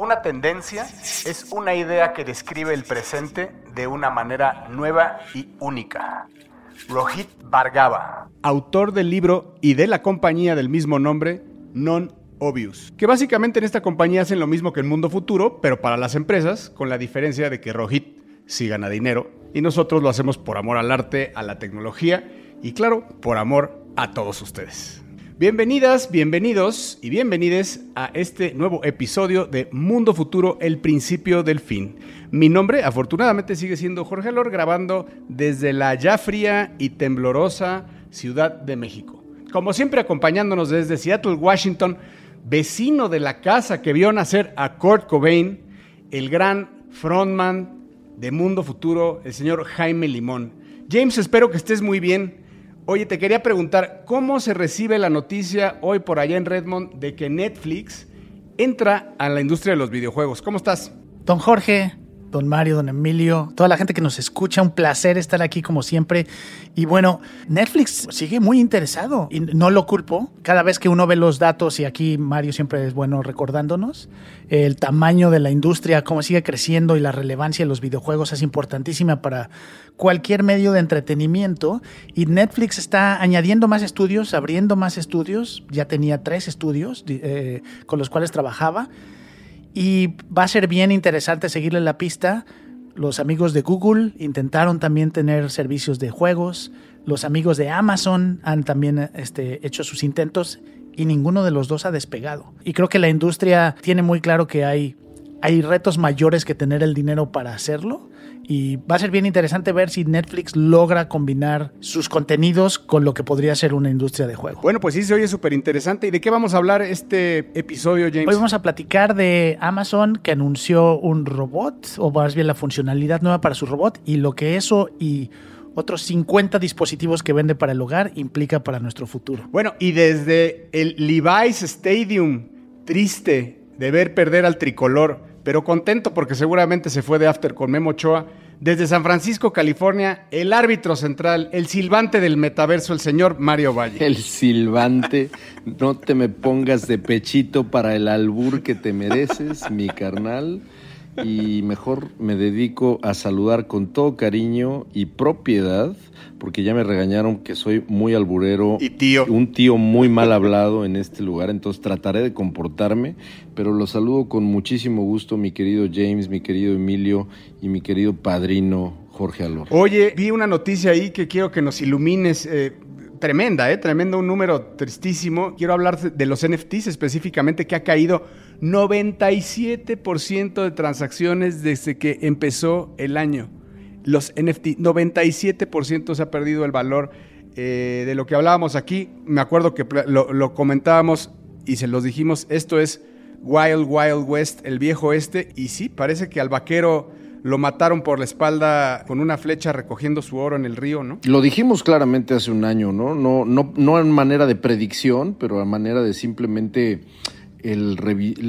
Una tendencia es una idea que describe el presente de una manera nueva y única. Rohit Bhargava, autor del libro y de la compañía del mismo nombre, Non Obvious, que básicamente en esta compañía hacen lo mismo que en Mundo Futuro, pero para las empresas, con la diferencia de que Rohit sí gana dinero y nosotros lo hacemos por amor al arte, a la tecnología y claro, por amor a todos ustedes. Bienvenidas, bienvenidos y bienvenides a este nuevo episodio de Mundo Futuro, el principio del fin. Mi nombre, afortunadamente, sigue siendo Jorge Lor, grabando desde la ya fría y temblorosa Ciudad de México. Como siempre, acompañándonos desde Seattle, Washington, vecino de la casa que vio nacer a Kurt Cobain, el gran frontman de Mundo Futuro, el señor Jaime Limón. James, espero que estés muy bien. Oye, te quería preguntar, ¿cómo se recibe la noticia hoy por allá en Redmond de que Netflix entra a la industria de los videojuegos? ¿Cómo estás? Don Jorge, don Mario, don Emilio, toda la gente que nos escucha, un placer estar aquí como siempre. Y bueno, Netflix sigue muy interesado y no lo culpo. Cada vez que uno ve los datos, y aquí Mario siempre es bueno recordándonos, el tamaño de la industria, cómo sigue creciendo y la relevancia de los videojuegos es importantísima para cualquier medio de entretenimiento. Y Netflix está añadiendo más estudios, abriendo más estudios. Ya tenía tres estudios eh, con los cuales trabajaba y va a ser bien interesante seguirle la pista. Los amigos de Google intentaron también tener servicios de juegos. Los amigos de Amazon han también este, hecho sus intentos y ninguno de los dos ha despegado. Y creo que la industria tiene muy claro que hay, hay retos mayores que tener el dinero para hacerlo y va a ser bien interesante ver si Netflix logra combinar sus contenidos con lo que podría ser una industria de juego. Bueno, pues sí, se oye súper interesante. ¿Y de qué vamos a hablar este episodio, James? Hoy vamos a platicar de Amazon que anunció un robot, o más bien la funcionalidad nueva para su robot, y lo que eso y otros 50 dispositivos que vende para el hogar implica para nuestro futuro. Bueno, y desde el Levi's Stadium, triste de ver perder al tricolor pero contento porque seguramente se fue de after con Memo Ochoa. Desde San Francisco, California, el árbitro central, el silbante del metaverso, el señor Mario Valle. El silbante, no te me pongas de pechito para el albur que te mereces, mi carnal y mejor me dedico a saludar con todo cariño y propiedad, porque ya me regañaron que soy muy alburero y tío. Un tío muy mal hablado en este lugar, entonces trataré de comportarme, pero lo saludo con muchísimo gusto, mi querido James, mi querido Emilio y mi querido padrino Jorge Alor. Oye, vi una noticia ahí que quiero que nos ilumines. Eh, tremenda, ¿eh? Tremendo, un número tristísimo. Quiero hablar de los NFTs específicamente, que ha caído 97% de transacciones desde que empezó el año. Los NFT, 97% se ha perdido el valor eh, de lo que hablábamos aquí. Me acuerdo que lo comentábamos y se los dijimos, esto es Wild Wild West, el viejo este, y sí, parece que al vaquero lo mataron por la espalda con una flecha recogiendo su oro en el río, ¿no? Lo dijimos claramente hace un año, ¿no? No, no, no en manera de predicción, pero a manera de simplemente el,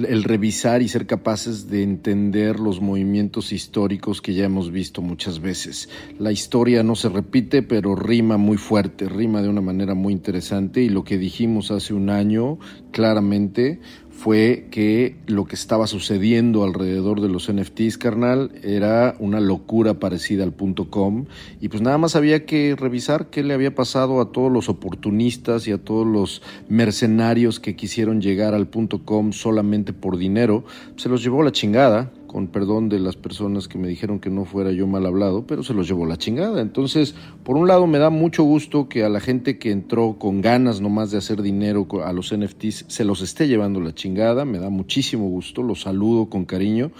el, revisar y ser capaces de entender los movimientos históricos que ya hemos visto muchas veces. La historia no se repite, pero rima muy fuerte, rima de una manera muy interesante y lo que dijimos hace un año claramente fue que lo que estaba sucediendo alrededor de los NFTs, carnal, era una locura parecida al punto com. Y pues nada más había que revisar qué le había pasado a todos los oportunistas y a todos los mercenarios que quisieron llegar al punto com solamente por dinero. Se los llevó la chingada con perdón de las personas que me dijeron que no fuera yo mal hablado, pero se los llevó la chingada. Entonces, por un lado me da mucho gusto que a la gente que entró con ganas nomás de hacer dinero a los NFTs se los esté llevando la chingada, me da muchísimo gusto, los saludo con cariño,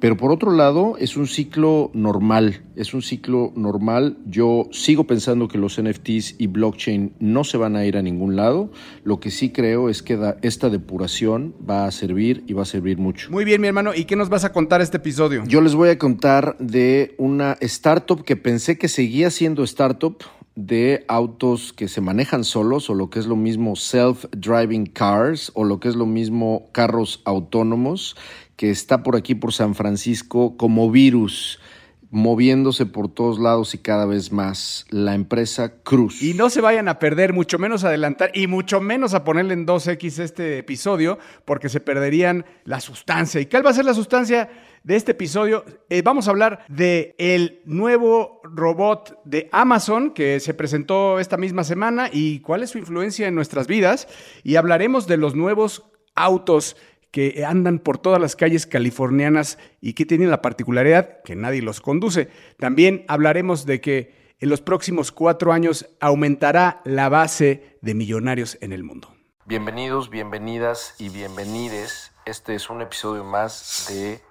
pero por otro lado es un ciclo normal, es un ciclo normal. Yo sigo pensando que los NFTs y blockchain no se van a ir a ningún lado, lo que sí creo es que esta depuración va a servir y va a servir mucho. Muy bien, mi hermano, ¿y qué nos vas a contar? Este episodio? Yo les voy a contar de una startup que pensé que seguía siendo startup de autos que se manejan solos o lo que es lo mismo self-driving cars o lo que es lo mismo carros autónomos que está por aquí por San Francisco como virus moviéndose por todos lados y cada vez más, la empresa Cruz. Y no se vayan a perder, mucho menos adelantar y mucho menos a ponerle en 2X este episodio, porque se perderían la sustancia. ¿Y cuál va a ser la sustancia de este episodio? Eh, vamos a hablar de el nuevo robot de Amazon que se presentó esta misma semana y cuál es su influencia en nuestras vidas. Y hablaremos de los nuevos autos que andan por todas las calles californianas y que tienen la particularidad que nadie los conduce. También hablaremos de que en los próximos cuatro años aumentará la base de millonarios en el mundo. Bienvenidos, bienvenidas y bienvenides. Este es un episodio más de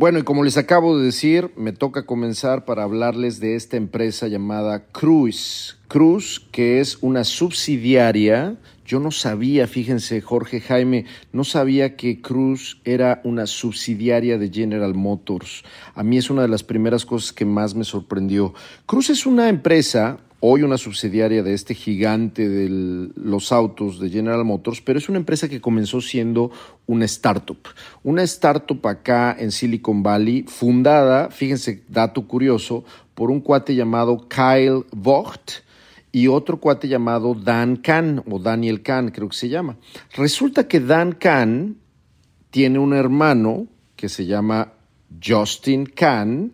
Bueno, y como les acabo de decir, me toca comenzar para hablarles de esta empresa llamada Cruise. Cruise, que es una subsidiaria yo no sabía, fíjense, Jorge Jaime, no sabía que Cruz era una subsidiaria de General Motors. A mí es una de las primeras cosas que más me sorprendió. Cruz es una empresa, hoy una subsidiaria de este gigante de los autos de General Motors, pero es una empresa que comenzó siendo una startup. Una startup acá en Silicon Valley, fundada, fíjense, dato curioso, por un cuate llamado Kyle Vogt y otro cuate llamado Dan Kahn, o Daniel Kahn creo que se llama. Resulta que Dan Kahn tiene un hermano que se llama Justin Kahn,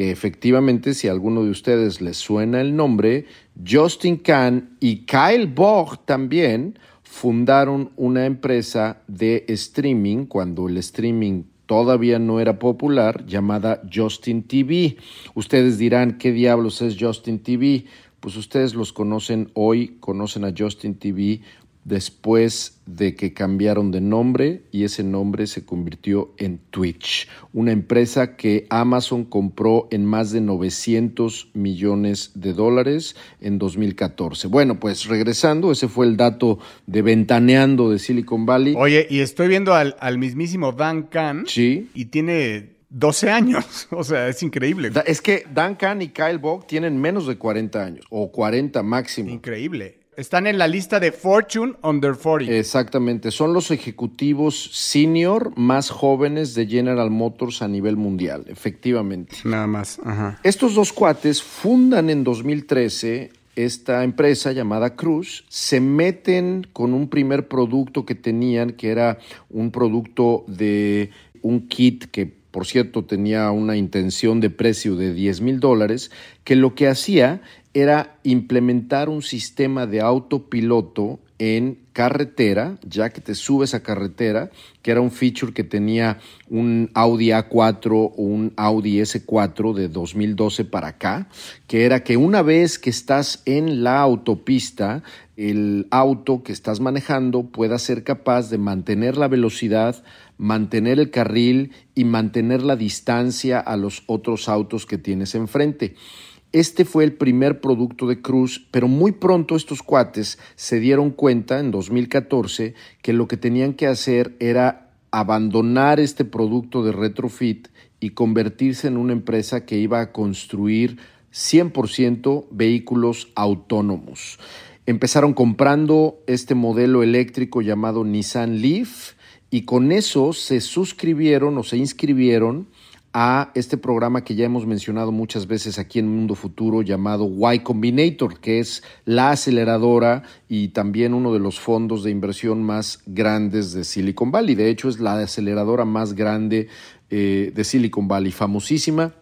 que efectivamente si a alguno de ustedes les suena el nombre, Justin Kahn y Kyle Bog también fundaron una empresa de streaming cuando el streaming todavía no era popular llamada Justin TV. Ustedes dirán, ¿qué diablos es Justin TV? pues ustedes los conocen hoy, conocen a Justin TV después de que cambiaron de nombre y ese nombre se convirtió en Twitch, una empresa que Amazon compró en más de 900 millones de dólares en 2014. Bueno, pues regresando, ese fue el dato de ventaneando de Silicon Valley. Oye, y estoy viendo al, al mismísimo Dan Khan. Sí. Y tiene 12 años. O sea, es increíble. Es que Duncan y Kyle Bog tienen menos de 40 años, o 40 máximo. Increíble. Están en la lista de Fortune Under 40. Exactamente, son los ejecutivos senior más jóvenes de General Motors a nivel mundial, efectivamente. Nada más. Estos dos cuates fundan en 2013 esta empresa llamada Cruz, se meten con un primer producto que tenían, que era un producto de un kit que por cierto tenía una intención de precio de 10 mil dólares, que lo que hacía era implementar un sistema de autopiloto en carretera, ya que te subes a carretera, que era un feature que tenía un Audi A4 o un Audi S4 de 2012 para acá, que era que una vez que estás en la autopista, el auto que estás manejando pueda ser capaz de mantener la velocidad, mantener el carril y mantener la distancia a los otros autos que tienes enfrente. Este fue el primer producto de Cruz, pero muy pronto estos cuates se dieron cuenta en 2014 que lo que tenían que hacer era abandonar este producto de retrofit y convertirse en una empresa que iba a construir 100% vehículos autónomos. Empezaron comprando este modelo eléctrico llamado Nissan Leaf, y con eso se suscribieron o se inscribieron a este programa que ya hemos mencionado muchas veces aquí en Mundo Futuro llamado Y Combinator, que es la aceleradora y también uno de los fondos de inversión más grandes de Silicon Valley. De hecho, es la aceleradora más grande eh, de Silicon Valley, famosísima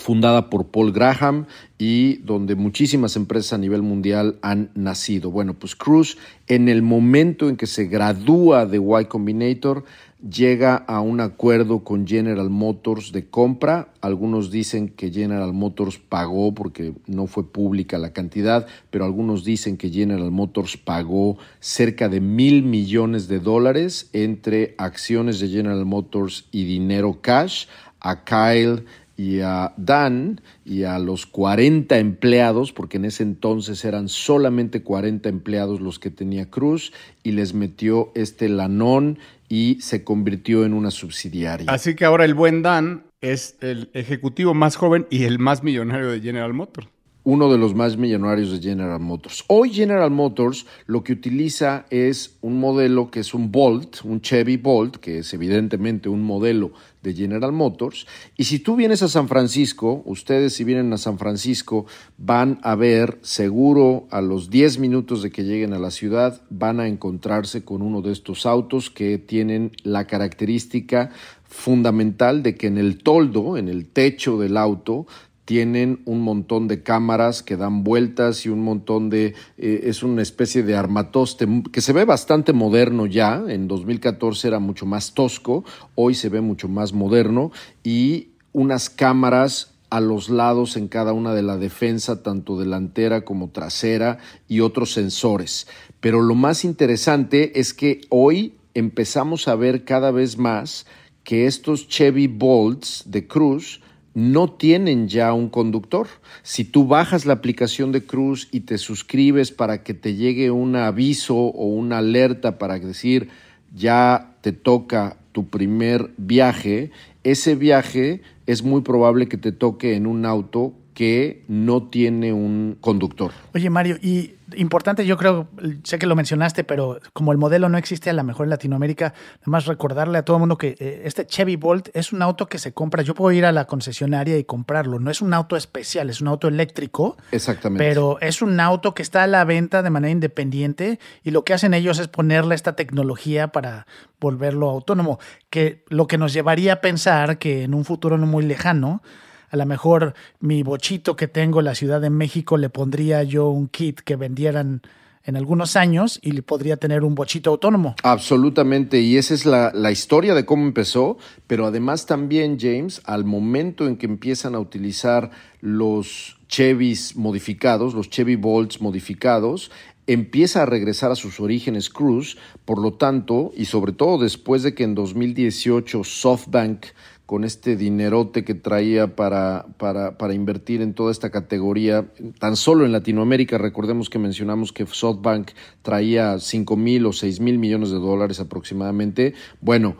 fundada por Paul Graham y donde muchísimas empresas a nivel mundial han nacido. Bueno, pues Cruz en el momento en que se gradúa de Y Combinator llega a un acuerdo con General Motors de compra. Algunos dicen que General Motors pagó porque no fue pública la cantidad, pero algunos dicen que General Motors pagó cerca de mil millones de dólares entre acciones de General Motors y dinero cash a Kyle y a Dan y a los 40 empleados, porque en ese entonces eran solamente 40 empleados los que tenía Cruz, y les metió este lanón y se convirtió en una subsidiaria. Así que ahora el buen Dan es el ejecutivo más joven y el más millonario de General Motors uno de los más millonarios de General Motors. Hoy General Motors lo que utiliza es un modelo que es un Bolt, un Chevy Bolt, que es evidentemente un modelo de General Motors. Y si tú vienes a San Francisco, ustedes si vienen a San Francisco van a ver seguro a los 10 minutos de que lleguen a la ciudad, van a encontrarse con uno de estos autos que tienen la característica fundamental de que en el toldo, en el techo del auto, tienen un montón de cámaras que dan vueltas y un montón de... Eh, es una especie de armatoste que se ve bastante moderno ya, en 2014 era mucho más tosco, hoy se ve mucho más moderno y unas cámaras a los lados en cada una de la defensa, tanto delantera como trasera, y otros sensores. Pero lo más interesante es que hoy empezamos a ver cada vez más que estos Chevy Bolts de Cruz no tienen ya un conductor. Si tú bajas la aplicación de Cruz y te suscribes para que te llegue un aviso o una alerta para decir ya te toca tu primer viaje, ese viaje es muy probable que te toque en un auto que no tiene un conductor. Oye, Mario, y importante, yo creo, sé que lo mencionaste, pero como el modelo no existe a lo mejor en Latinoamérica, nada más recordarle a todo el mundo que eh, este Chevy Bolt es un auto que se compra. Yo puedo ir a la concesionaria y comprarlo. No es un auto especial, es un auto eléctrico. Exactamente. Pero es un auto que está a la venta de manera independiente y lo que hacen ellos es ponerle esta tecnología para volverlo autónomo, que lo que nos llevaría a pensar que en un futuro no muy lejano, a lo mejor mi bochito que tengo en la Ciudad de México le pondría yo un kit que vendieran en algunos años y podría tener un bochito autónomo. Absolutamente, y esa es la, la, historia de cómo empezó, pero además también, James, al momento en que empiezan a utilizar los Chevys modificados, los Chevy Bolts modificados, empieza a regresar a sus orígenes Cruz, por lo tanto, y sobre todo después de que en 2018 SoftBank con este dinerote que traía para, para, invertir en toda esta categoría, tan solo en Latinoamérica, recordemos que mencionamos que SoftBank traía 5 mil o 6 mil millones de dólares aproximadamente. Bueno,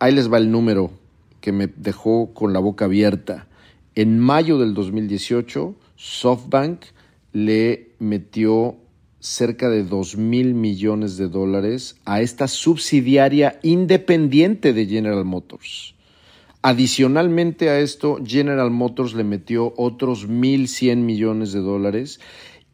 ahí les va el número que me dejó con la boca abierta. En mayo del 2018, SoftBank le metió cerca de 2 mil millones de dólares a esta subsidiaria independiente de General Motors. Adicionalmente a esto, General Motors le metió otros 1.100 millones de dólares.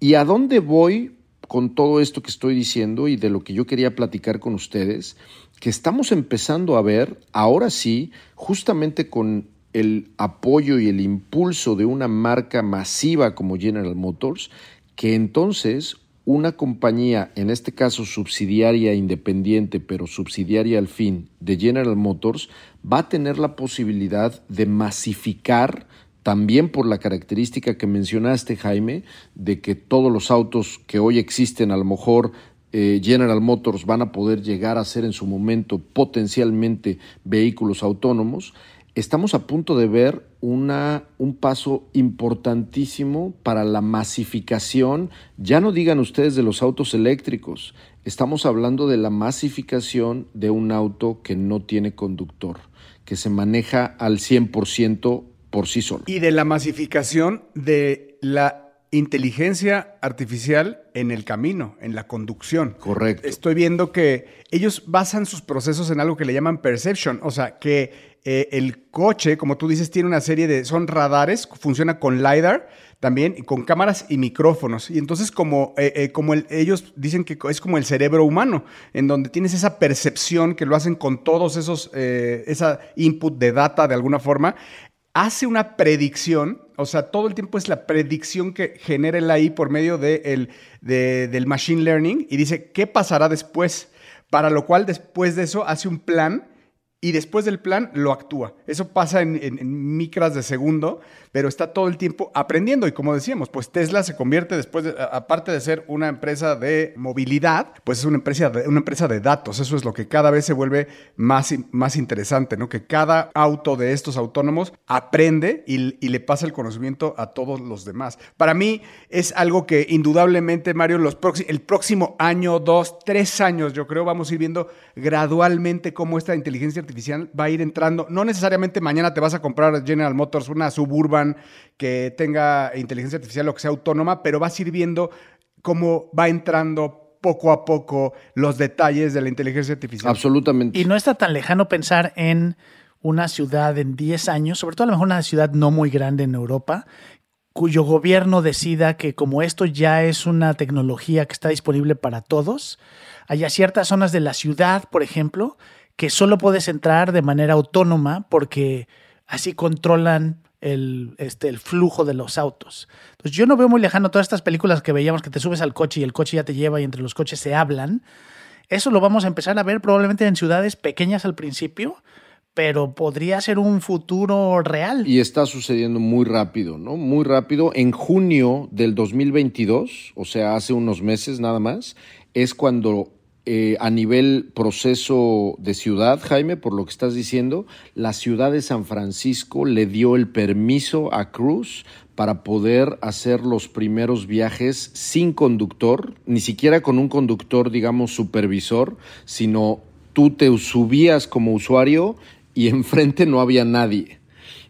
¿Y a dónde voy con todo esto que estoy diciendo y de lo que yo quería platicar con ustedes? Que estamos empezando a ver, ahora sí, justamente con el apoyo y el impulso de una marca masiva como General Motors, que entonces una compañía, en este caso subsidiaria independiente, pero subsidiaria al fin, de General Motors, va a tener la posibilidad de masificar también por la característica que mencionaste, Jaime, de que todos los autos que hoy existen, a lo mejor eh, General Motors van a poder llegar a ser en su momento potencialmente vehículos autónomos, estamos a punto de ver una, un paso importantísimo para la masificación, ya no digan ustedes de los autos eléctricos, estamos hablando de la masificación de un auto que no tiene conductor, que se maneja al 100% por sí solo. Y de la masificación de la inteligencia artificial en el camino, en la conducción. Correcto. Estoy viendo que ellos basan sus procesos en algo que le llaman perception, o sea, que eh, el coche, como tú dices, tiene una serie de, son radares, funciona con LiDAR también, con cámaras y micrófonos. Y entonces como, eh, eh, como ellos dicen que es como el cerebro humano, en donde tienes esa percepción que lo hacen con todos esos, esa input de data de alguna forma, hace una predicción, o sea, todo el tiempo es la predicción que genera el AI por medio de del machine learning y dice, ¿qué pasará después? Para lo cual después de eso hace un plan y después del plan lo actúa. Eso pasa en, micras de segundo, pero está todo el tiempo aprendiendo. Y como decíamos, pues Tesla se convierte después, de, aparte de ser una empresa de movilidad, pues es una empresa de, una empresa de datos. Eso es lo que cada vez se vuelve más, más interesante, ¿no? Que cada auto de estos autónomos aprende y, y le pasa el conocimiento a todos los demás. Para mí es algo que indudablemente, Mario, los el próximo año, dos, tres años, yo creo, vamos a ir viendo gradualmente cómo esta inteligencia artificial va a ir entrando. No necesariamente mañana te vas a comprar General Motors una suburban que tenga inteligencia artificial o que sea autónoma, pero vas a ir viendo cómo va entrando poco a poco los detalles de la inteligencia artificial. Absolutamente. Y no está tan lejano pensar en una ciudad en 10 años, sobre todo a lo mejor una ciudad no muy grande en Europa, cuyo gobierno decida que como esto ya es una tecnología que está disponible para todos, haya ciertas zonas de la ciudad, por ejemplo, que solo puedes entrar de manera autónoma porque así controlan el, este, el flujo de los autos. Entonces yo no veo muy lejano todas estas películas que veíamos que te subes al coche y el coche ya te lleva y entre los coches se hablan. Eso lo vamos a empezar a ver probablemente en ciudades pequeñas al principio, pero podría ser un futuro real. Y está sucediendo muy rápido, ¿no? Muy rápido. En junio del 2022, o sea, hace unos meses nada más, es cuando eh, a nivel proceso de ciudad, Jaime, por lo que estás diciendo, la ciudad de San Francisco le dio el permiso a Cruz para poder hacer los primeros viajes sin conductor, ni siquiera con un conductor, digamos, supervisor, sino tú te subías como usuario y enfrente no había nadie,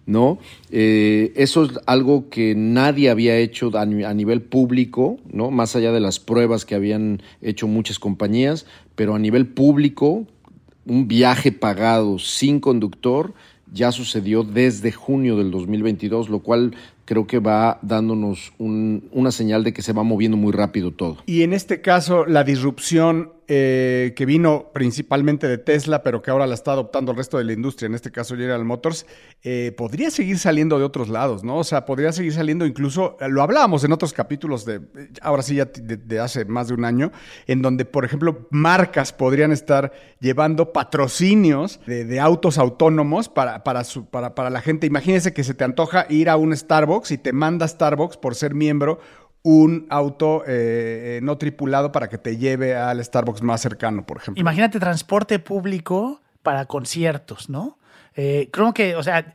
¿no? Eh, eso es algo que nadie había hecho a, nivel público, ¿no? Más allá de las pruebas que habían hecho muchas compañías, pero a nivel público, un viaje pagado sin conductor ya sucedió desde junio del 2022, lo cual creo que va dándonos una señal de que se va moviendo muy rápido todo. Y en este caso, la disrupción eh, que vino principalmente de Tesla, pero que ahora la está adoptando el resto de la industria, en este caso General Motors, eh, podría seguir saliendo de otros lados, ¿no? O sea, podría seguir saliendo incluso, lo hablábamos en otros capítulos de, ahora sí ya de, hace más de un año, en donde, por ejemplo, marcas podrían estar llevando patrocinios de, autos autónomos para, para, para, para la gente. Imagínense que se te antoja ir a un Starbucks y te manda Starbucks por ser miembro un auto eh, no tripulado para que te lleve al Starbucks más cercano, por ejemplo. Imagínate transporte público para conciertos, ¿no? Eh, creo que, o sea,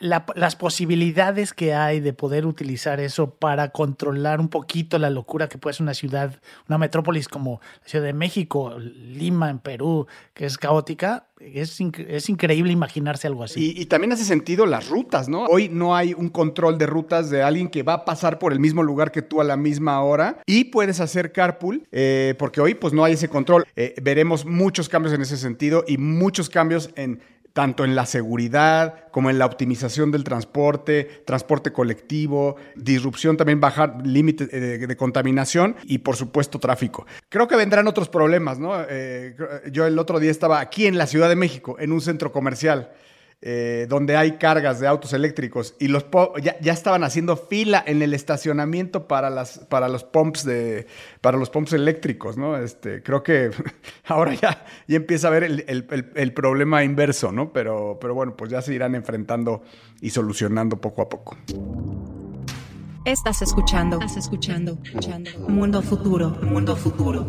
las posibilidades que hay de poder utilizar eso para controlar un poquito la locura que puede ser una ciudad, una metrópolis como la Ciudad de México, Lima en Perú, que es caótica, es, es increíble imaginarse algo así. Y, también hace sentido las rutas, ¿no? Hoy no hay un control de rutas de alguien que va a pasar por el mismo lugar que tú a la misma hora y puedes hacer carpool, eh, porque hoy pues no hay ese control. Eh, veremos muchos cambios en ese sentido y muchos cambios en tanto en la seguridad como en la optimización del transporte, transporte colectivo, disrupción, también bajar límites eh, de, contaminación y por supuesto tráfico. Creo que vendrán otros problemas, ¿no? Eh, yo el otro día estaba aquí en la Ciudad de México, en un centro comercial. Eh, donde hay cargas de autos eléctricos y los ya, ya, estaban haciendo fila en el estacionamiento para las para los pumps de para los pumps eléctricos, ¿no? Este, creo que ahora ya, ya empieza a ver el, el, el, problema inverso, ¿no? Pero, pero bueno, pues ya se irán enfrentando y solucionando poco a poco. Estás escuchando, estás escuchando, escuchando. Mundo futuro, mundo futuro.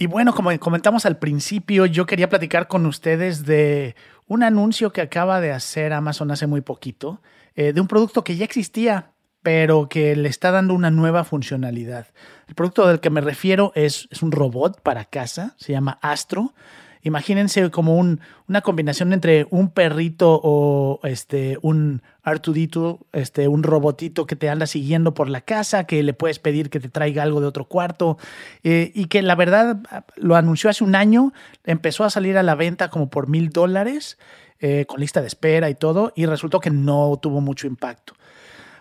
Y bueno, como comentamos al principio, yo quería platicar con ustedes de un anuncio que acaba de hacer Amazon hace muy poquito, eh, de un producto que ya existía, pero que le está dando una nueva funcionalidad. El producto del que me refiero es, es un robot para casa, se llama Astro. Imagínense como un, una combinación entre un perrito o este, un Artudito, este, un robotito que te anda siguiendo por la casa, que le puedes pedir que te traiga algo de otro cuarto, eh, y que la verdad lo anunció hace un año, empezó a salir a la venta como por mil dólares, eh, con lista de espera y todo, y resultó que no tuvo mucho impacto.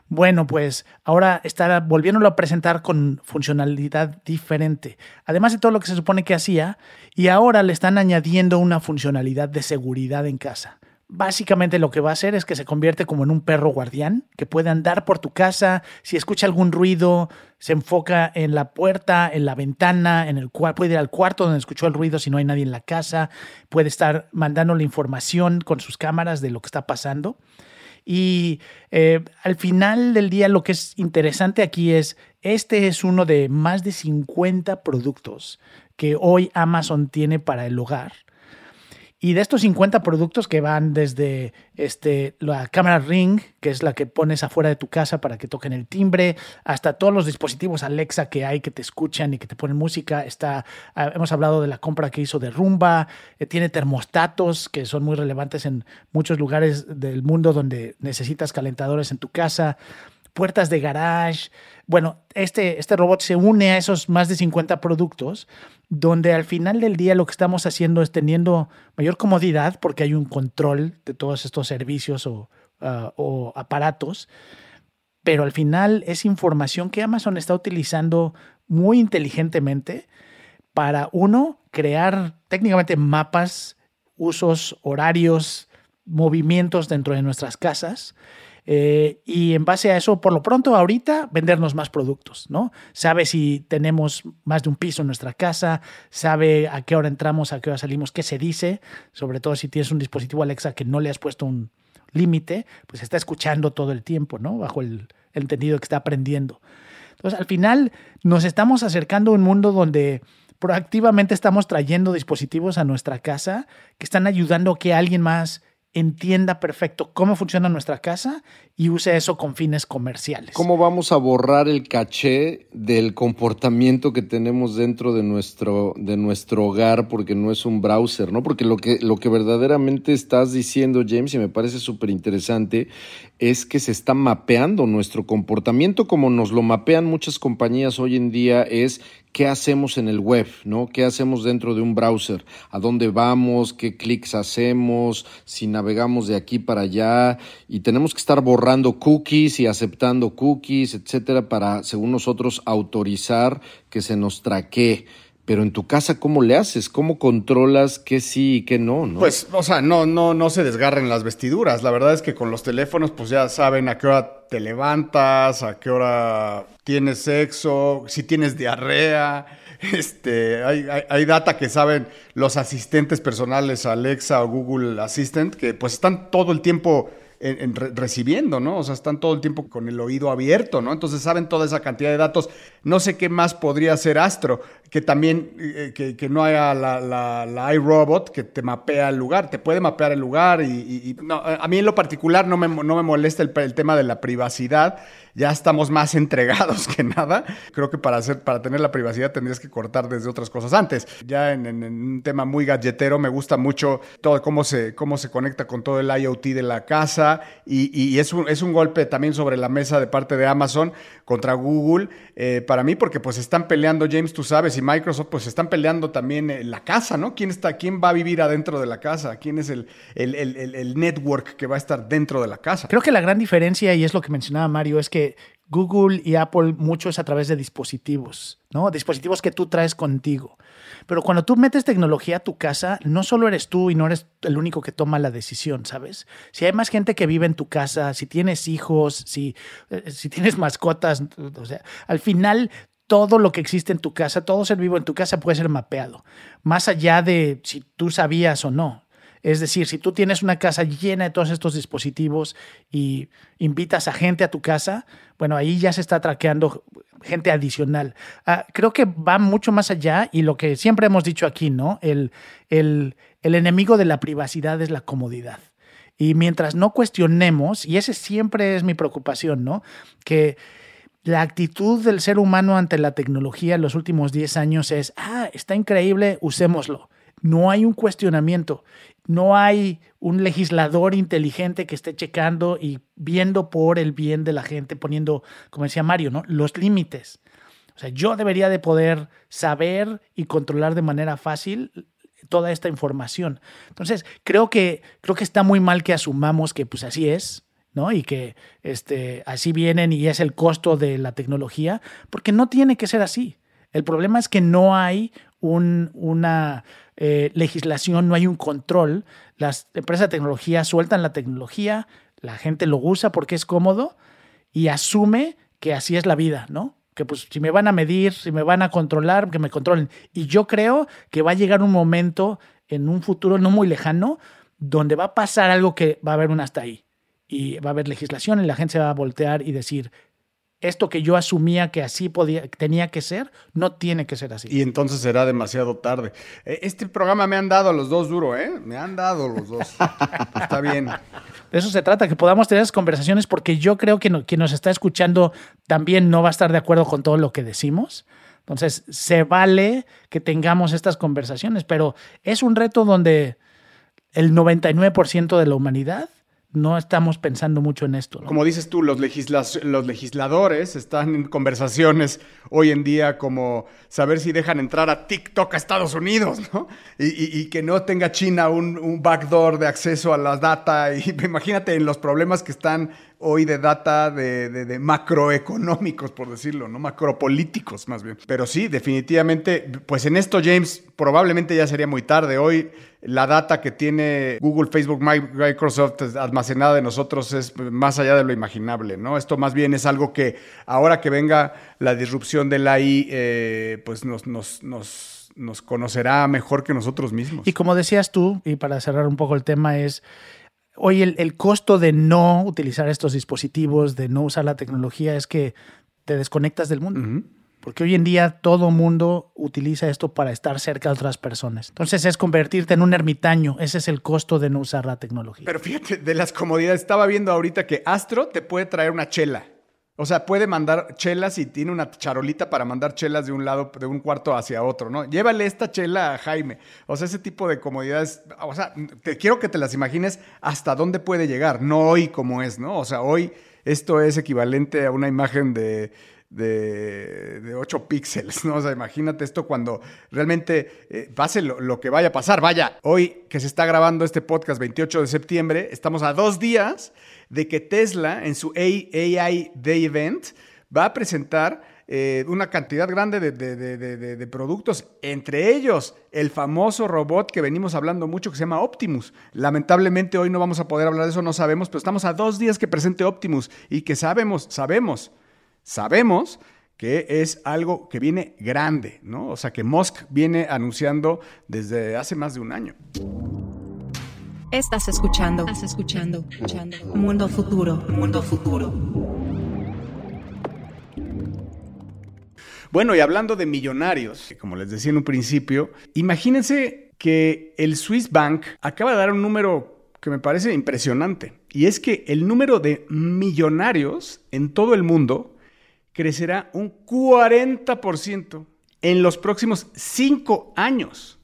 Bueno, pues ahora está volviéndolo a presentar con funcionalidad diferente. Además de todo lo que se supone que hacía, y ahora le están añadiendo una funcionalidad de seguridad en casa. Básicamente lo que va a hacer es que se convierte como en un perro guardián que puede andar por tu casa, si escucha algún ruido, se enfoca en la puerta, en la ventana, en el cual puede ir al cuarto donde escuchó el ruido si no hay nadie en la casa, puede estar mandando la información con sus cámaras de lo que está pasando. Y eh, al final del día lo que es interesante aquí es, este es uno de más de 50 productos que hoy Amazon tiene para el hogar y de estos 50 productos que van desde este, la cámara Ring, que es la que pones afuera de tu casa para que toquen el timbre, hasta todos los dispositivos Alexa que hay que te escuchan y que te ponen música. Está, ah, hemos hablado de la compra que hizo de Rumba, eh, tiene termostatos que son muy relevantes en muchos lugares del mundo donde necesitas calentadores en tu casa, puertas de garage. Bueno, este, este robot se une a esos más de 50 productos donde al final del día lo que estamos haciendo es teniendo mayor comodidad porque hay un control de todos estos servicios o, ah, aparatos, pero al final es información que Amazon está utilizando muy inteligentemente para, uno, crear técnicamente mapas, usos, horarios, movimientos dentro de nuestras casas eh, y en base a eso, por lo pronto, ahorita, vendernos más productos, ¿no? Sabe si tenemos más de un piso en nuestra casa, sabe a qué hora entramos, a qué hora salimos, qué se dice, sobre todo si tienes un dispositivo Alexa que no le has puesto un límite, pues está escuchando todo el tiempo, ¿no? Bajo el, el entendido que está aprendiendo. Entonces, al final, nos estamos acercando a un mundo donde proactivamente estamos trayendo dispositivos a nuestra casa que están ayudando a que alguien más entienda perfecto cómo funciona nuestra casa y use eso con fines comerciales. ¿Cómo vamos a borrar el caché del comportamiento que tenemos dentro de nuestro, de nuestro hogar porque no es un browser, ¿no? Porque lo que, lo que verdaderamente estás diciendo, James, y me parece súper interesante, es que se está mapeando nuestro comportamiento como nos lo mapean muchas compañías hoy en día, es qué hacemos en el web, ¿no? ¿Qué hacemos dentro de un browser? ¿A dónde vamos? ¿Qué clics hacemos? Si navegamos de aquí para allá y tenemos que estar borrando cookies y aceptando cookies, etcétera, para, según nosotros, autorizar que se nos traquee pero en tu casa, ¿cómo le haces? ¿Cómo controlas qué sí y qué no? Pues, o sea, no, no, no se desgarren las vestiduras. La verdad es que con los teléfonos, pues ya saben a qué hora te levantas, a qué hora tienes sexo, si tienes diarrea. Este, hay, hay, data que saben los asistentes personales, Alexa o Google Assistant, que pues están todo el tiempo recibiendo, ¿no? O sea, están todo el tiempo con el oído abierto, ¿no? Entonces saben toda esa cantidad de datos. No sé qué más podría ser Astro, que también, eh, que, no haya la, la, iRobot que te mapea el lugar, te puede mapear el lugar y, no, a mí en lo particular no me, no me molesta el tema de la privacidad ya estamos más entregados que nada. Creo que para, hacer, para tener la privacidad tendrías que cortar desde otras cosas antes. Ya en, un tema muy galletero me gusta mucho todo cómo se, cómo se conecta con todo el IoT de la casa y, es, un, es un golpe también sobre la mesa de parte de Amazon contra Google eh, para mí porque pues están peleando, James, tú sabes, y Microsoft pues están peleando también en la casa, ¿no? ¿Quién, está, quién va a vivir adentro de la casa? ¿Quién es el, el, el, el network que va a estar dentro de la casa? Creo que la gran diferencia, y es lo que mencionaba Mario, es que Google y Apple mucho es a través de dispositivos, ¿no? Dispositivos que tú traes contigo. Pero cuando tú metes tecnología a tu casa, no solo eres tú y no eres el único que toma la decisión, ¿sabes? Si hay más gente que vive en tu casa, si tienes hijos, si, eh, si tienes mascotas, o sea, al final todo lo que existe en tu casa, todo ser vivo en tu casa puede ser mapeado, más allá de si tú sabías o no. Es decir, si tú tienes una casa llena de todos estos dispositivos y invitas a gente a tu casa, bueno, ahí ya se está traqueando gente adicional. Ah, creo que va mucho más allá y lo que siempre hemos dicho aquí, ¿no? El, el, el enemigo de la privacidad es la comodidad. Y mientras no cuestionemos, y ese siempre es mi preocupación, ¿no? Que la actitud del ser humano ante la tecnología en los últimos 10 años es, ah, está increíble, usémoslo. No hay un cuestionamiento no hay un legislador inteligente que esté checando y viendo por el bien de la gente, poniendo, como decía Mario, ¿no? los límites. O sea, yo debería de poder saber y controlar de manera fácil toda esta información. Entonces, creo que, creo que está muy mal que asumamos que pues así es, ¿no? Y que este, así vienen y es el costo de la tecnología, porque no tiene que ser así. El problema es que no hay un, una eh, legislación, no hay un control. Las empresas de tecnología sueltan la tecnología, la gente lo usa porque es cómodo y asume que así es la vida, ¿no? Que pues si me van a medir, si me van a controlar, que me controlen. Y yo creo que va a llegar un momento en un futuro no muy lejano donde va a pasar algo que va a haber un hasta ahí. Y va a haber legislación y la gente se va a voltear y decir, esto que yo asumía que así podía, tenía que ser, no tiene que ser así. Y entonces será demasiado tarde. Eh, Este programa me han dado a los dos duro, ¿eh? Me han dado los dos. Está bien. De eso se trata, que podamos tener esas conversaciones, porque yo creo que no- quien nos está escuchando también no va a estar de acuerdo con todo lo que decimos. Entonces, se vale que tengamos estas conversaciones, pero es un reto donde el 99% de la humanidad no estamos pensando mucho en esto. Como dices tú, los, legisla- los legisladores están en conversaciones hoy en día como saber si dejan entrar a TikTok a Estados Unidos, ¿no? Y, y- que no tenga China un, un backdoor de acceso a las data. Y imagínate en los problemas que están hoy de data de, de- de macroeconómicos, por decirlo, ¿no? Macropolíticos más bien. Pero sí, definitivamente, pues en esto, James, probablemente ya sería muy tarde. Hoy la data que tiene Google, Facebook, Mi- Microsoft almacenada de nosotros es más allá de lo imaginable, ¿no? Esto más bien es algo que ahora que venga la disrupción del AI, eh, pues nos, nos, nos, nos conocerá mejor que nosotros mismos. Y como decías tú, y para cerrar un poco el tema, es hoy el, el costo de no utilizar estos dispositivos, de no usar la tecnología, es que te desconectas del mundo. Porque hoy en día todo mundo utiliza esto para estar cerca de otras personas. Entonces es convertirte en un ermitaño. Ese es el costo de no usar la tecnología. Pero fíjate, de las comodidades, estaba viendo ahorita que Astro te puede traer una chela. O sea, puede mandar chelas y tiene una charolita para mandar chelas de un lado, de un cuarto hacia otro, ¿no? Llévale esta chela a Jaime. O sea, ese tipo de comodidades, o sea, te quiero que te las imagines hasta dónde puede llegar, no hoy como es, ¿no? O sea, hoy esto es equivalente a una imagen de, de, de 8 píxeles, ¿no? O sea, imagínate esto cuando realmente eh, pase lo, lo que vaya a pasar. Vaya, hoy que se está grabando este podcast 28 de septiembre, estamos a dos días de que Tesla en su AI Day Event va a presentar eh, una cantidad grande de, de- de- de- productos, entre ellos el famoso robot que venimos hablando mucho que se llama Optimus. Lamentablemente hoy no vamos a poder hablar de eso, no sabemos, pero estamos a dos días que presente Optimus y que sabemos, sabemos, sabemos que es algo que viene grande, ¿no? O sea, que Musk viene anunciando desde hace más de un año. Estás escuchando. Estás escuchando. Mundo futuro. Mundo futuro. Bueno, y hablando de millonarios, como les decía en un principio, imagínense que el Swiss Bank acaba de dar un número que me parece impresionante. Y es que el número de millonarios en todo el mundo crecerá un 40% en los próximos cinco años.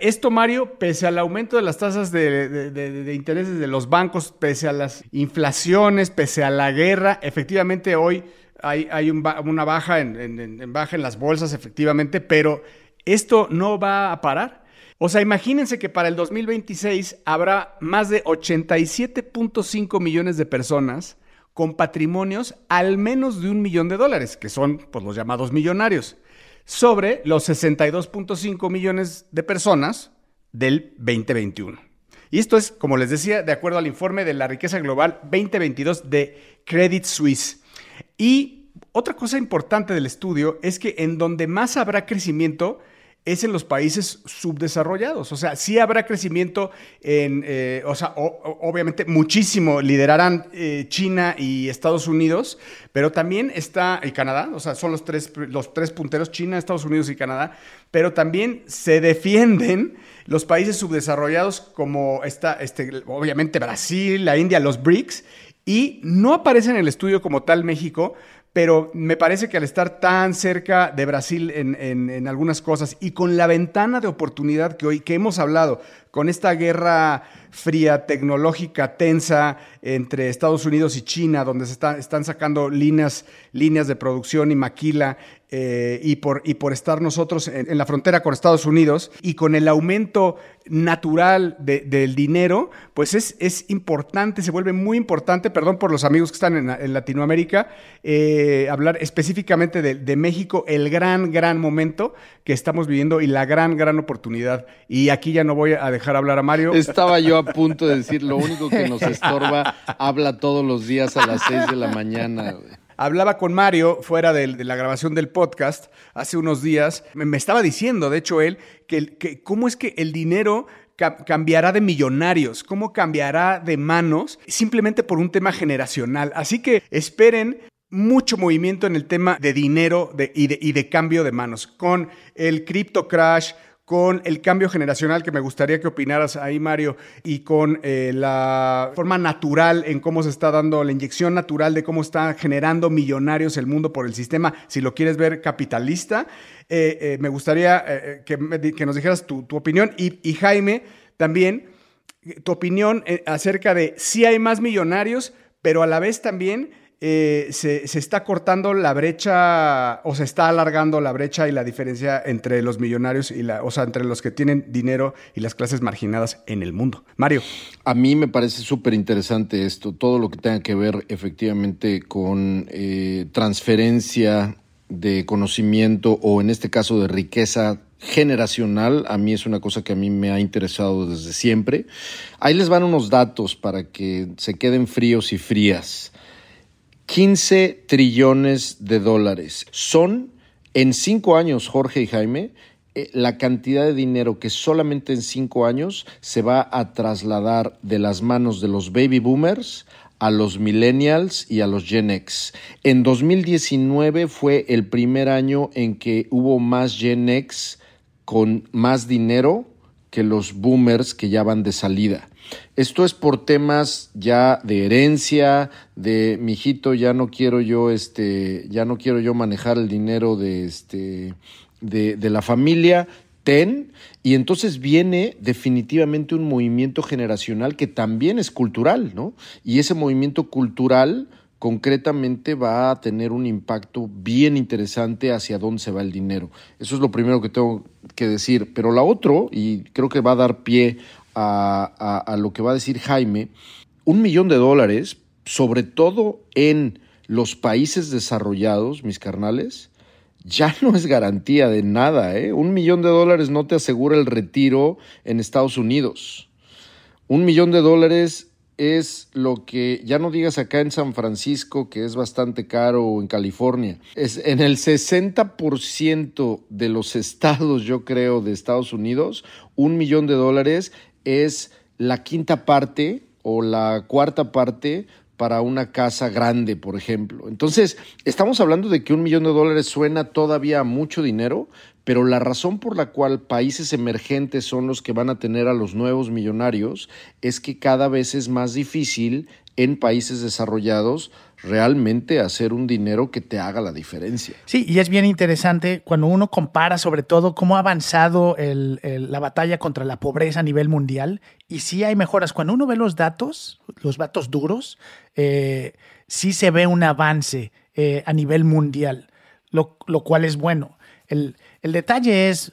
Esto, Mario, pese al aumento de las tasas de, de- intereses de los bancos, pese a las inflaciones, pese a la guerra, efectivamente hoy hay, una baja en baja en las bolsas, efectivamente, pero esto no va a parar. O sea, imagínense que para el 2026 habrá más de 87.5 millones de personas con patrimonios al menos de un millón de dólares, que son pues, los llamados millonarios, sobre los 62.5 millones de personas del 2021. Y esto es, como les decía, de acuerdo al informe de la riqueza global 2022 de Credit Suisse. Y otra cosa importante del estudio es que en donde más habrá crecimiento es en los países subdesarrollados. O sea, sí habrá crecimiento en, eh, o sea, obviamente muchísimo liderarán eh, China y Estados Unidos, pero también está, y Canadá, o sea, son los tres, los tres punteros, China, Estados Unidos y Canadá, pero también se defienden los países subdesarrollados como está, este, obviamente Brasil, la India, los BRICS, y no aparece en el estudio como tal México, pero me parece que al estar tan cerca de Brasil en, en- en algunas cosas y con la ventana de oportunidad que hoy que hemos hablado, con esta guerra fría, tecnológica, tensa entre Estados Unidos y China, donde se están sacando líneas, líneas de producción y maquila eh, y, por, estar nosotros en, la frontera con Estados Unidos y con el aumento natural del dinero, pues es, importante, se vuelve muy importante, perdón por los amigos que están en, Latinoamérica, eh, hablar específicamente de, México, el gran, gran momento que estamos viviendo y la gran, gran oportunidad. Y aquí ya no voy a dejar hablar a Mario. Estaba yo a punto de decir, lo único que nos estorba, habla todos los días a las 6 de la mañana. Hablaba con Mario fuera de, la grabación del podcast hace unos días. Me, estaba diciendo, de hecho, él, que, cómo es que el dinero cambiará de millonarios, cómo cambiará de manos simplemente por un tema generacional. Así que esperen mucho movimiento en el tema de dinero y, de, y, de, cambio de manos, con el crypto crash, con el cambio generacional que me gustaría que opinaras ahí, Mario, y con eh, la forma natural en cómo se está dando la inyección natural de cómo está generando millonarios el mundo por el sistema, si lo quieres ver capitalista. Eh, eh, me gustaría que, nos dijeras tu, opinión y, y, Jaime, también tu opinión acerca de si hay más millonarios, pero a la vez también eh, se, está cortando la brecha o se está alargando la brecha y la diferencia entre los millonarios y la, o sea, entre los que tienen dinero y las clases marginadas en el mundo. Mario. A mí me parece súper interesante esto, todo lo que tenga que ver efectivamente con eh, transferencia de conocimiento o en este caso de riqueza generacional, a mí es una cosa que a mí me ha interesado desde siempre. Ahí les van unos datos para que se queden fríos y frías. 15 trillones de dólares. Son en cinco años, Jorge y Jaime, eh, la cantidad de dinero que solamente en cinco años se va a trasladar de las manos de los baby boomers a los millennials y a los Gen X. En 2019 fue el primer año en que hubo más Gen X con más dinero que los boomers que ya van de salida. Esto es por temas ya de herencia, de mi hijito, ya no quiero yo, este, ya no quiero yo manejar el dinero de este, de, de la familia, ten, y entonces viene definitivamente un movimiento generacional que también es cultural, ¿no? Y ese movimiento cultural concretamente va a tener un impacto bien interesante hacia dónde se va el dinero. Eso es lo primero que tengo que decir. Pero la otro, y creo que va a dar pie a, lo que va a decir Jaime, un millón de dólares, sobre todo en los países desarrollados, mis carnales, ya no es garantía de nada. ¿eh? Un millón de dólares no te asegura el retiro en Estados Unidos. Un millón de dólares es lo que, ya no digas acá en San Francisco, que es bastante caro, o en California, es en el 60% de los estados, yo creo, de Estados Unidos, un millón de dólares es la quinta parte o la cuarta parte para una casa grande, por ejemplo. Entonces, estamos hablando de que un millón de dólares suena todavía mucho dinero, pero la razón por la cual países emergentes son los que van a tener a los nuevos millonarios es que cada vez es más difícil en países desarrollados realmente hacer un dinero que te haga la diferencia. Sí, y es bien interesante cuando uno compara sobre todo cómo ha avanzado la batalla contra la pobreza a nivel mundial y sí hay mejoras. Cuando uno ve los datos, los datos duros, eh, sí se ve un avance eh, a nivel mundial, lo, lo cual es bueno. El, el detalle es,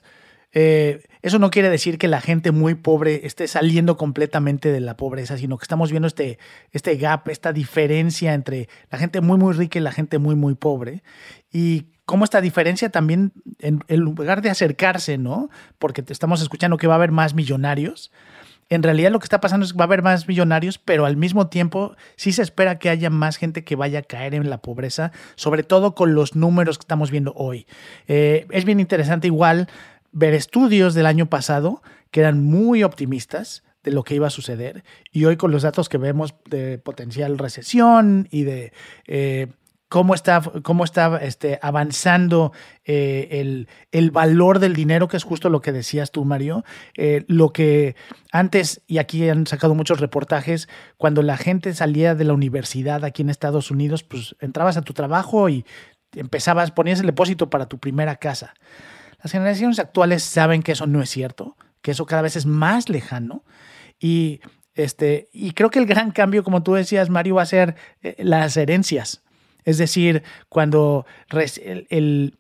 eh, eso no quiere decir que la gente muy pobre esté saliendo completamente de la pobreza, sino que estamos viendo este, este gap, esta diferencia entre la gente muy, muy rica y la gente muy, muy pobre. Y cómo esta diferencia también, en, lugar de acercarse, ¿no? Porque estamos escuchando que va a haber más millonarios, en realidad lo que está pasando es que va a haber más millonarios, pero al mismo tiempo sí se espera que haya más gente que vaya a caer en la pobreza, sobre todo con los números que estamos viendo hoy. Eh, es bien interesante igual ver estudios del año pasado que eran muy optimistas de lo que iba a suceder y hoy con los datos que vemos de potencial recesión y de... Eh, cómo está, cómo este, avanzando eh, el, valor del dinero, que es justo lo que decías tú, Mario. Eh, lo que antes, y aquí han sacado muchos reportajes, cuando la gente salía de la universidad aquí en Estados Unidos, pues entrabas a tu trabajo y empezabas, ponías el depósito para tu primera casa. Las generaciones actuales saben que eso no es cierto, que eso cada vez es más lejano. Y Este, y creo que el gran cambio, como tú decías, Mario, va a ser eh, las herencias. Es decir, cuando el,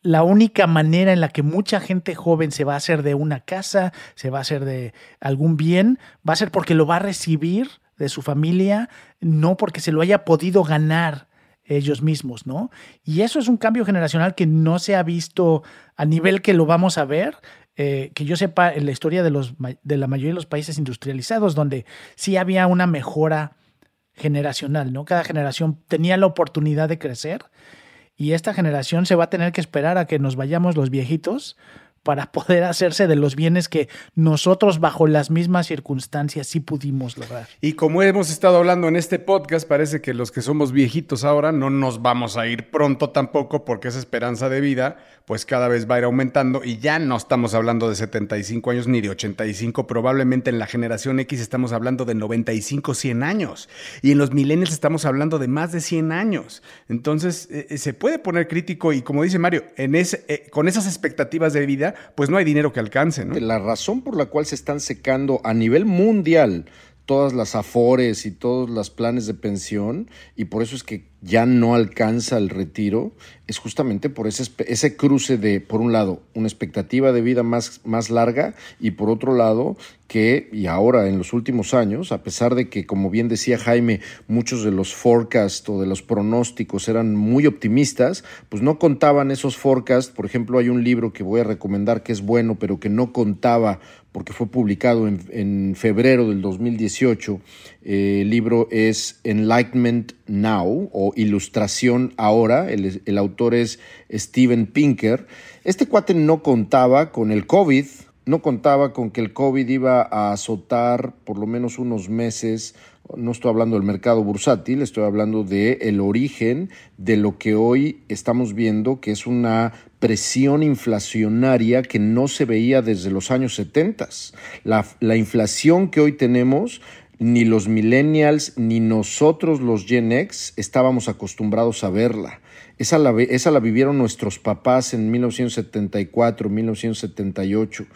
la única manera en la que mucha gente joven se va a hacer de una casa, se va a hacer de algún bien, va a ser porque lo va a recibir de su familia, no porque se lo haya podido ganar ellos mismos, ¿no? Y eso es un cambio generacional que no se ha visto a nivel que lo vamos a ver, eh, que yo sepa en la historia de, los, de la mayoría de los países industrializados, donde sí había una mejora generacional, ¿no? Cada generación tenía la oportunidad de crecer y esta generación se va a tener que esperar a que nos vayamos los viejitos para poder hacerse de los bienes que nosotros bajo las mismas circunstancias sí pudimos lograr. Y como hemos estado hablando en este podcast, parece que los que somos viejitos ahora no nos vamos a ir pronto tampoco porque esa esperanza de vida pues cada vez va a ir aumentando y ya no estamos hablando de 75 años ni de 85, probablemente en la generación X estamos hablando de 95, 100 años y en los millennials estamos hablando de más de 100 años. Entonces eh, eh, se puede poner crítico y como dice Mario, en ese, eh, con esas expectativas de vida, pues no hay dinero que alcance. ¿no? La razón por la cual se están secando a nivel mundial todas las afores y todos los planes de pensión y por eso es que ya no alcanza el retiro, es justamente por ese, ese cruce de, por un lado, una expectativa de vida más, más larga y por otro lado, que, y ahora en los últimos años, a pesar de que, como bien decía Jaime, muchos de los forecasts o de los pronósticos eran muy optimistas, pues no contaban esos forecasts. Por ejemplo, hay un libro que voy a recomendar que es bueno, pero que no contaba porque fue publicado en, febrero del 2018. Eh, el libro es Enlightenment Now o Ilustración Ahora. El, el autor es Steven Pinker. Este cuate no contaba con el COVID, no contaba con que el COVID iba a azotar por lo menos unos meses no estoy hablando del mercado bursátil, estoy hablando del el origen de lo que hoy estamos viendo, que es una presión inflacionaria que no se veía desde los años 70. La, la inflación que hoy tenemos ni los millennials ni nosotros los Gen X estábamos acostumbrados a verla. Esa la, esa la vivieron nuestros papás en 1974, 1978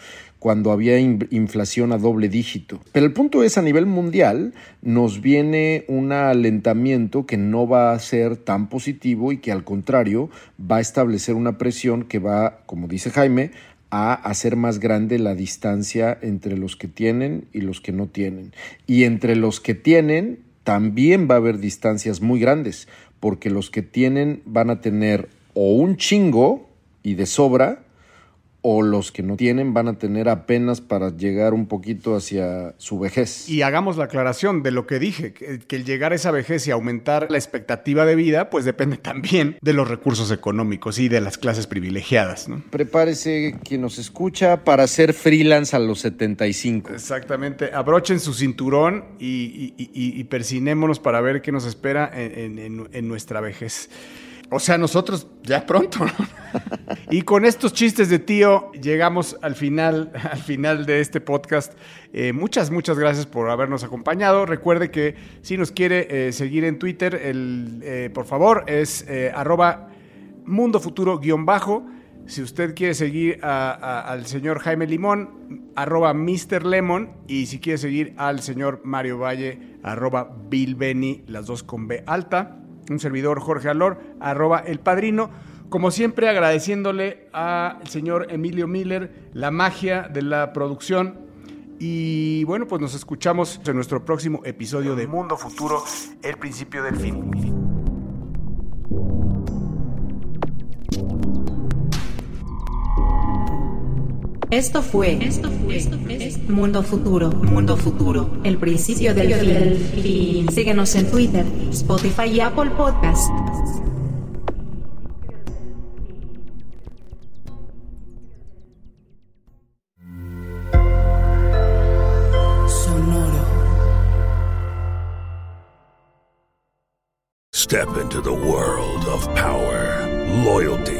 cuando había inflación a doble dígito. Pero el punto es, a nivel mundial, nos viene un alentamiento que no va a ser tan positivo y que al contrario va a establecer una presión que va, como dice Jaime, a hacer más grande la distancia entre los que tienen y los que no tienen. Y entre los que tienen también va a haber distancias muy grandes, porque los que tienen van a tener o un chingo y de sobra, o los que no tienen van a tener apenas para llegar un poquito hacia su vejez. Y hagamos la aclaración de lo que dije, que, el llegar a esa vejez y aumentar la expectativa de vida, pues depende también de los recursos económicos y de las clases privilegiadas. ¿no? Prepárese quien nos escucha para ser freelance a los 75. Exactamente, abrochen su cinturón y, y, persinémonos para ver qué nos espera en nuestra vejez. O sea, nosotros ya pronto. y con estos chistes de tío llegamos al final, al final de este podcast. Eh, muchas, muchas gracias por habernos acompañado. Recuerde que si nos quiere eh, seguir en Twitter, el, eh, por favor, es arroba mundofuturo-bajo. Si usted quiere seguir al señor Jaime Limón, arroba Mr. Lemon. Y si quiere seguir al señor Mario Valle, arroba Bill las dos con B alta un servidor Jorge Alor, arroba el padrino. Como siempre, agradeciéndole al señor Emilio Miller la magia de la producción. Y bueno, pues nos escuchamos en nuestro próximo episodio de Mundo Futuro, el principio del fin. Esto fue, esto fue, Mundo Futuro, Mundo Futuro, el principio del fin. Síguenos en Twitter, Spotify y Apple Podcast. Sonoro. Step into the world of power, loyalty.